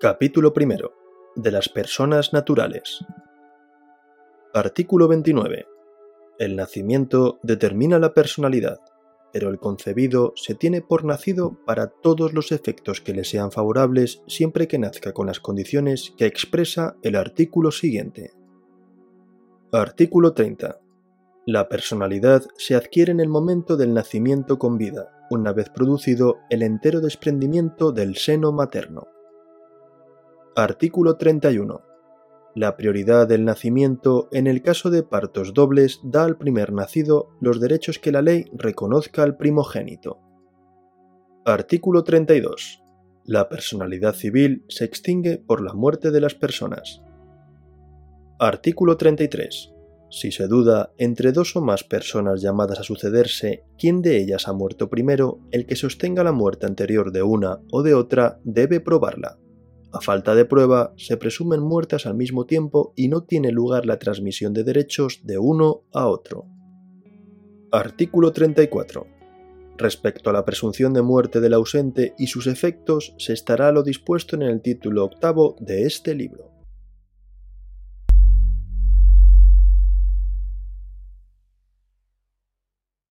Capítulo primero. De las personas naturales. Artículo 29. El nacimiento determina la personalidad, pero el concebido se tiene por nacido para todos los efectos que le sean favorables siempre que nazca con las condiciones que expresa el artículo siguiente. Artículo 30. La personalidad se adquiere en el momento del nacimiento con vida, una vez producido el entero desprendimiento del seno materno. Artículo 31. La prioridad del nacimiento en el caso de partos dobles da al primer nacido los derechos que la ley reconozca al primogénito. Artículo 32. La personalidad civil se extingue por la muerte de las personas. Artículo 33. Si se duda entre dos o más personas llamadas a sucederse quién de ellas ha muerto primero, el que sostenga la muerte anterior de una o de otra debe probarla. A falta de prueba, se presumen muertas al mismo tiempo y no tiene lugar la transmisión de derechos de uno a otro. Artículo 34. Respecto a la presunción de muerte del ausente y sus efectos, se estará lo dispuesto en el título octavo de este libro.